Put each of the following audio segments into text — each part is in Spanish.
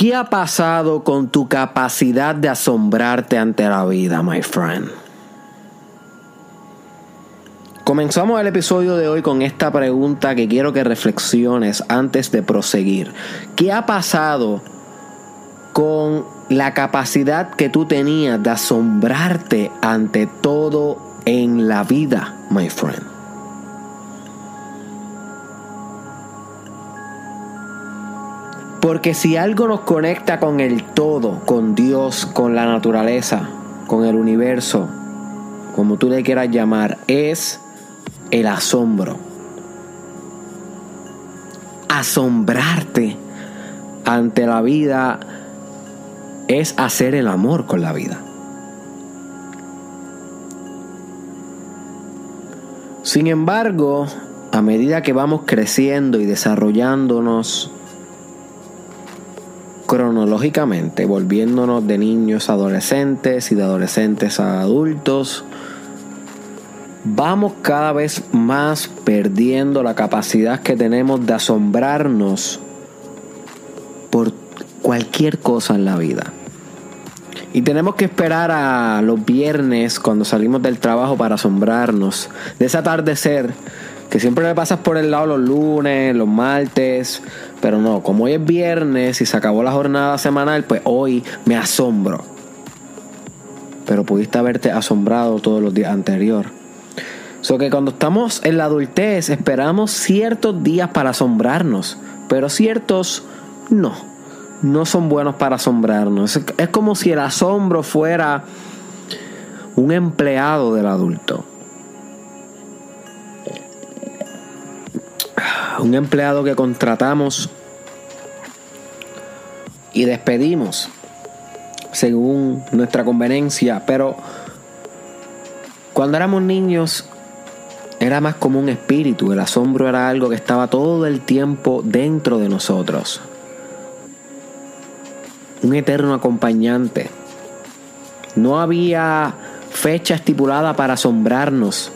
¿Qué ha pasado con tu capacidad de asombrarte ante la vida, my friend? Comenzamos el episodio de hoy con esta pregunta que quiero que reflexiones antes de proseguir. ¿Qué ha pasado con la capacidad que tú tenías de asombrarte ante todo en la vida, my friend? Porque si algo nos conecta con el todo, con Dios, con la naturaleza, con el universo, como tú le quieras llamar, es el asombro. Asombrarte ante la vida es hacer el amor con la vida. Sin embargo, a medida que vamos creciendo y desarrollándonos cronológicamente, volviéndonos de niños a adolescentes y de adolescentes a adultos, vamos cada vez más perdiendo la capacidad que tenemos de asombrarnos por cualquier cosa en la vida. Y tenemos que esperar a los viernes cuando salimos del trabajo para asombrarnos de ese atardecer que siempre le pasas por el lado los lunes, los martes, pero no, como hoy es viernes y se acabó la jornada semanal, pues hoy me asombro. Pero pudiste haberte asombrado todos los días anteriores. So que cuando estamos en la adultez esperamos ciertos días para asombrarnos, pero ciertos no, no son buenos para asombrarnos. Es como si el asombro fuera un empleado del adulto. Un empleado que contratamos y despedimos según nuestra conveniencia, pero cuando éramos niños era más como un espíritu, el asombro era algo que estaba todo el tiempo dentro de nosotros. Un eterno acompañante. No había fecha estipulada para asombrarnos.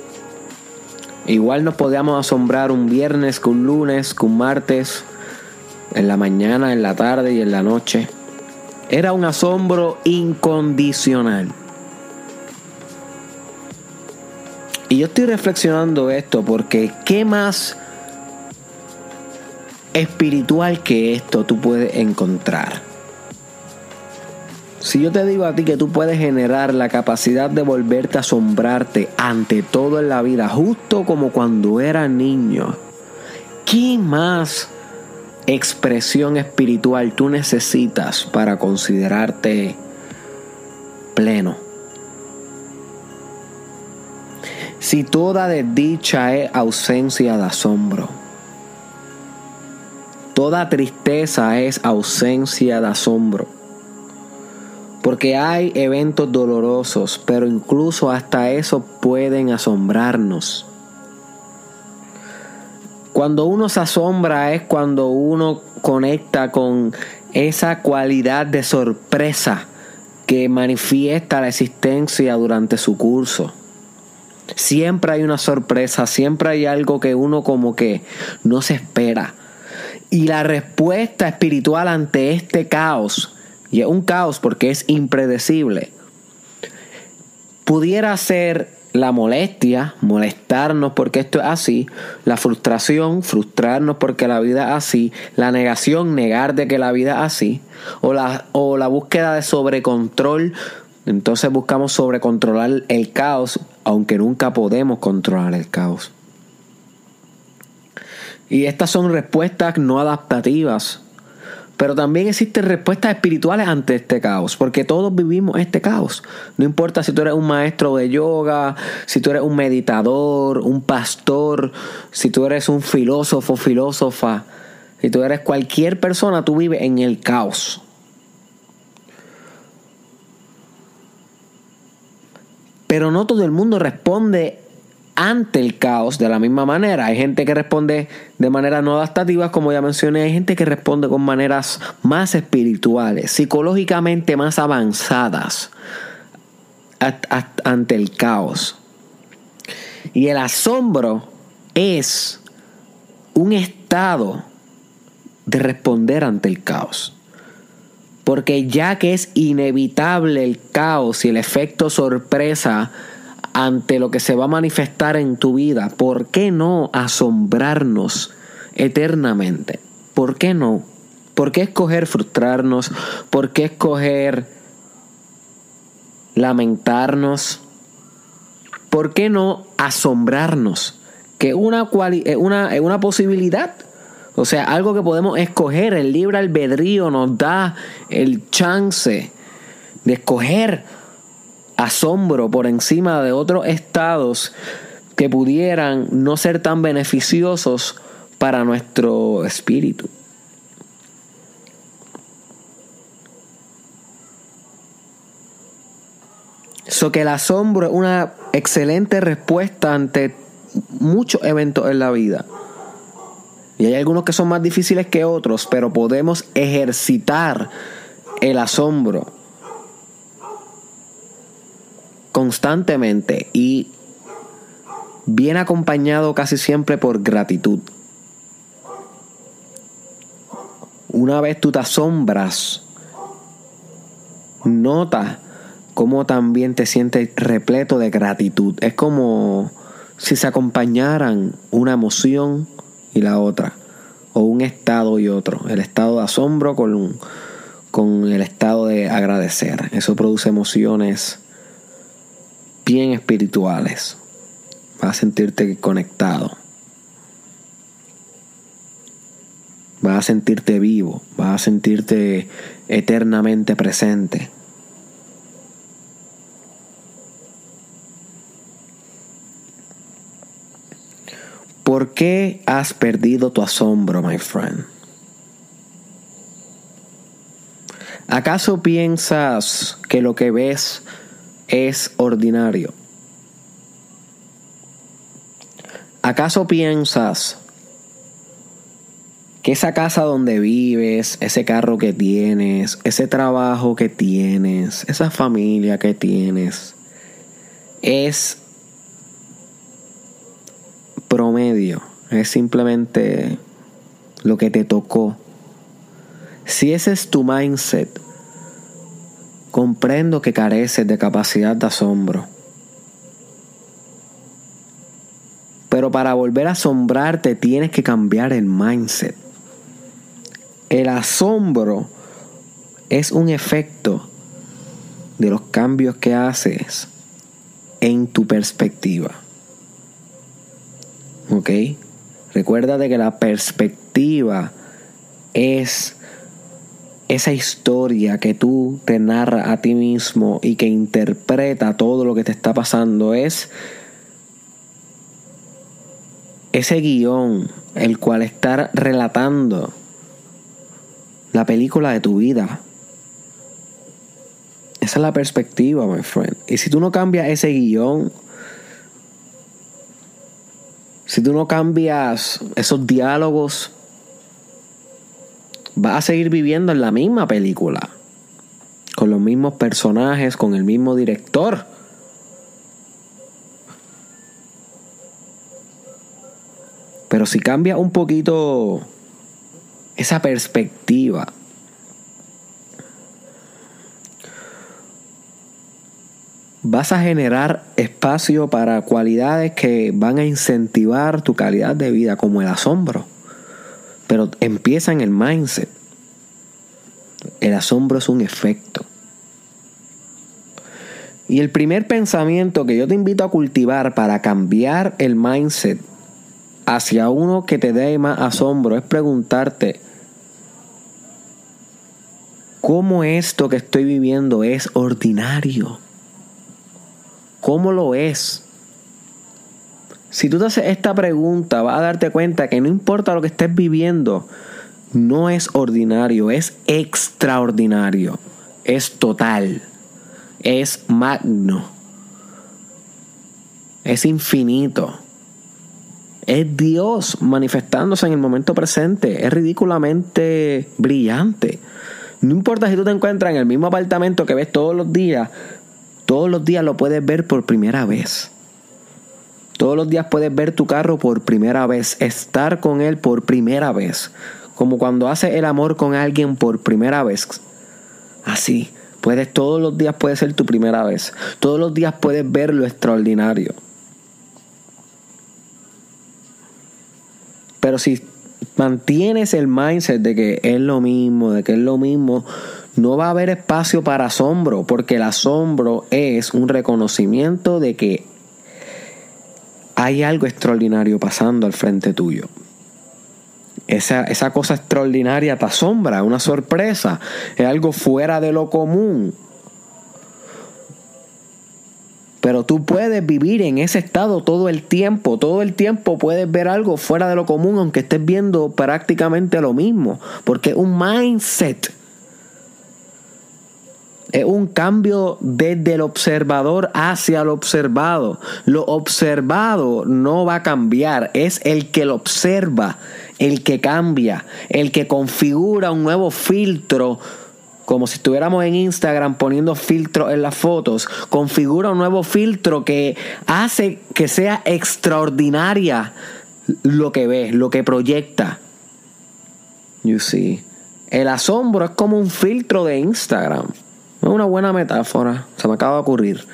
Igual nos podíamos asombrar un viernes, que un lunes, que un martes, en la mañana, en la tarde y en la noche. Era un asombro incondicional. Y yo estoy reflexionando esto porque ¿qué más espiritual que esto tú puedes encontrar? Si yo te digo a ti que tú puedes generar la capacidad de volverte a asombrarte ante todo en la vida, justo como cuando era niño, ¿qué más expresión espiritual tú necesitas para considerarte pleno? Si toda desdicha es ausencia de asombro, toda tristeza es ausencia de asombro. Porque hay eventos dolorosos, pero incluso hasta eso pueden asombrarnos. Cuando uno se asombra es cuando uno conecta con esa cualidad de sorpresa que manifiesta la existencia durante su curso. Siempre hay una sorpresa, siempre hay algo que uno como que no se espera. Y la respuesta espiritual ante este caos, y es un caos porque es impredecible, pudiera ser la molestia, molestarnos porque esto es así, la frustración, frustrarnos porque la vida es así, la negación, negar de que la vida es así, o la, o la búsqueda de sobrecontrol, entonces buscamos sobrecontrolar el caos, aunque nunca podemos controlar el caos. Y estas son respuestas no adaptativas. Pero también existen respuestas espirituales ante este caos, porque todos vivimos este caos. No importa si tú eres un maestro de yoga, si tú eres un meditador, un pastor, si tú eres un filósofo, filósofa, si tú eres cualquier persona, tú vives en el caos. Pero no todo el mundo responde ante el caos de la misma manera. Hay gente que responde de manera no adaptativa, como ya mencioné, hay gente que responde con maneras más espirituales, psicológicamente más avanzadas ante el caos. Y el asombro es un estado de responder ante el caos. Porque ya que es inevitable el caos y el efecto sorpresa ante lo que se va a manifestar en tu vida, ¿por qué no asombrarnos eternamente? ¿Por qué no? ¿Por qué escoger frustrarnos? ¿Por qué escoger lamentarnos? ¿Por qué no asombrarnos? Que una, una, una posibilidad. O sea, algo que podemos escoger. El libre albedrío nos da el chance de escoger asombro por encima de otros estados que pudieran no ser tan beneficiosos para nuestro espíritu. So que el asombro es una excelente respuesta ante muchos eventos en la vida. Y hay algunos que son más difíciles que otros, pero podemos ejercitar el asombro constantemente y bien acompañado casi siempre por gratitud. Una vez tú te asombras, nota cómo también te sientes repleto de gratitud. Es como si se acompañaran una emoción y la otra, o un estado y otro. El estado de asombro con, con el estado de agradecer. Eso produce emociones bien espirituales. Vas a sentirte conectado. Vas a sentirte vivo. Vas a sentirte eternamente presente. ¿Por qué has perdido tu asombro, my friend? ¿Acaso piensas que lo que ves es ordinario? ¿Acaso piensas que esa casa donde vives, ese carro que tienes, ese trabajo que tienes, esa familia que tienes, es promedio, es simplemente lo que te tocó. Si ese es tu mindset, comprendo que careces de capacidad de asombro. Pero para volver a asombrarte tienes que cambiar el mindset. El asombro es un efecto de los cambios que haces en tu perspectiva. ¿Ok? Recuérdate que la perspectiva es esa historia que tú te narras a ti mismo y que interpreta todo lo que te está pasando. Es ese guion el cual estar relatando la película de tu vida. Esa es la perspectiva, my friend. Y si tú no cambias ese guion, si tú no cambias esos diálogos, vas a seguir viviendo en la misma película, con los mismos personajes, con el mismo director. Pero si cambia un poquito esa perspectiva, vas a generar espacio para cualidades que van a incentivar tu calidad de vida, como el asombro. Pero empieza en el mindset. El asombro es un efecto. Y el primer pensamiento que yo te invito a cultivar para cambiar el mindset hacia uno que te dé más asombro es preguntarte, ¿cómo esto que estoy viviendo es ordinario? ¿Cómo lo es? Si tú te haces esta pregunta, vas a darte cuenta que no importa lo que estés viviendo, no es ordinario, es extraordinario, es total, es magno, es infinito. Es Dios manifestándose en el momento presente. Es ridículamente brillante. No importa si tú te encuentras en el mismo apartamento que ves todos los días, todos los días lo puedes ver por primera vez. Todos los días puedes ver tu carro por primera vez, estar con él por primera vez, como cuando haces el amor con alguien por primera vez. Así. Puedes, todos los días puede ser tu primera vez. Todos los días puedes ver lo extraordinario. Pero si mantienes el mindset de que es lo mismo, de que es lo mismo, no va a haber espacio para asombro, porque el asombro es un reconocimiento de que hay algo extraordinario pasando al frente tuyo. Esa, esa cosa extraordinaria te asombra, una sorpresa, es algo fuera de lo común. Pero tú puedes vivir en ese estado todo el tiempo, todo el tiempo puedes ver algo fuera de lo común, aunque estés viendo prácticamente lo mismo, porque es un mindset. Es un cambio desde el observador hacia el observado. Lo observado no va a cambiar, es el que lo observa el que cambia, el que configura un nuevo filtro, como si estuviéramos en Instagram poniendo filtros en las fotos, configura un nuevo filtro que hace que sea extraordinaria lo que ves, lo que proyecta. You see. El asombro es como un filtro de Instagram. Es una buena metáfora, se me acaba de ocurrir.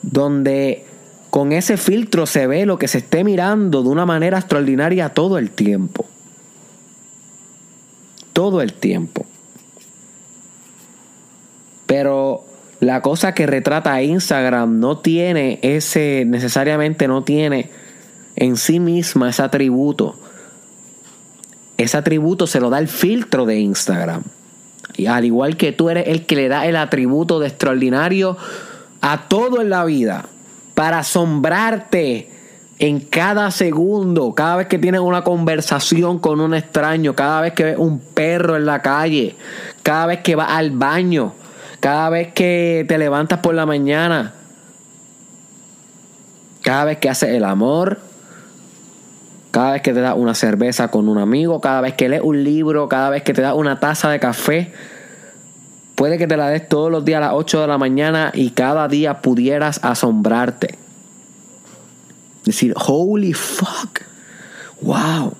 Donde con ese filtro se ve lo que se esté mirando de una manera extraordinaria todo el tiempo. Todo el tiempo. Pero la cosa que retrata Instagram no tiene ese, necesariamente no tiene en sí misma ese atributo. Ese atributo se lo da el filtro de Instagram. Y al igual que tú eres el que le da el atributo de extraordinario a todo en la vida para asombrarte en cada segundo, cada vez que tienes una conversación con un extraño, cada vez que ves un perro en la calle, cada vez que vas al baño, cada vez que te levantas por la mañana, cada vez que haces el amor, cada vez que te das una cerveza con un amigo, cada vez que lees un libro, cada vez que te das una taza de café, Puede que te la des todos los días a las 8 de la mañana y cada día pudieras asombrarte. Decir, holy fuck. Wow.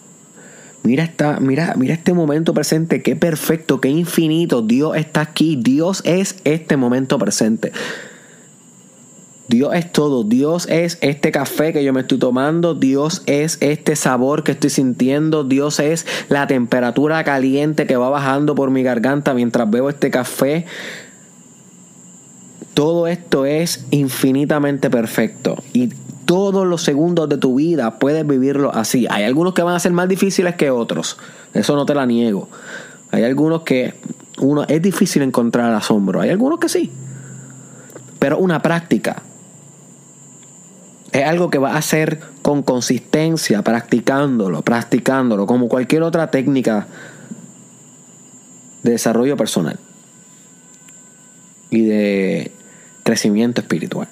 Mira, esta, mira, mira este momento presente, qué perfecto, qué infinito. Dios está aquí. Dios es este momento presente. Dios es todo. Dios es este café que yo me estoy tomando. Dios es este sabor que estoy sintiendo. Dios es la temperatura caliente que va bajando por mi garganta mientras bebo este café. Todo esto es infinitamente perfecto. Y todos los segundos de tu vida puedes vivirlo así. Hay algunos que van a ser más difíciles que otros. Eso no te la niego. Hay algunos que uno es difícil encontrar asombro. Hay algunos que sí. Pero una práctica es algo que va a hacer con consistencia, practicándolo, practicándolo, como cualquier otra técnica de desarrollo personal y de crecimiento espiritual.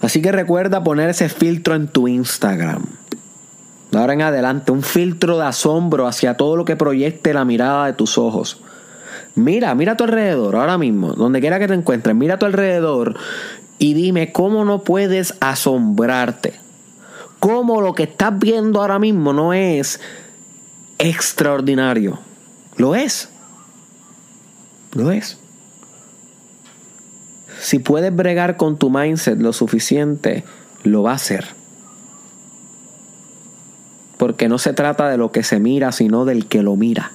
Así que recuerda poner ese filtro en tu Instagram. De ahora en adelante, un filtro de asombro hacia todo lo que proyecte la mirada de tus ojos. Mira, mira a tu alrededor ahora mismo, donde quiera que te encuentres, mira a tu alrededor y dime cómo no puedes asombrarte. Cómo lo que estás viendo ahora mismo no es extraordinario. Lo es. Lo es. Si puedes bregar con tu mindset lo suficiente, lo va a hacer. Porque no se trata de lo que se mira, sino del que lo mira.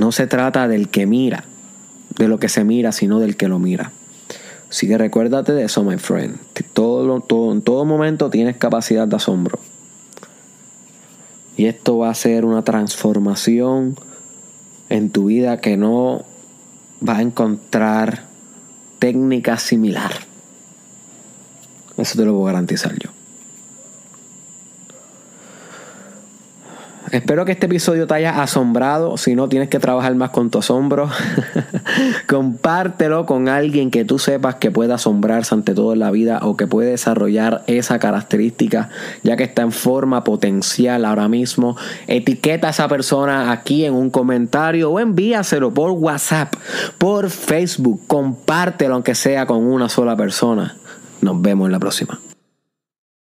No se trata del que mira, de lo que se mira, sino del que lo mira. Así que recuérdate de eso, my friend. Todo, en todo momento tienes capacidad de asombro. Y esto va a ser una transformación en tu vida que no va a encontrar técnica similar. Eso te lo puedo garantizar yo. Espero que este episodio te haya asombrado. Si no, tienes que trabajar más con tu asombro. Compártelo con alguien que tú sepas que puede asombrarse ante todo en la vida o que puede desarrollar esa característica, ya que está en forma potencial ahora mismo. Etiqueta a esa persona aquí en un comentario o envíaselo por WhatsApp, por Facebook. Compártelo aunque sea con una sola persona. Nos vemos en la próxima.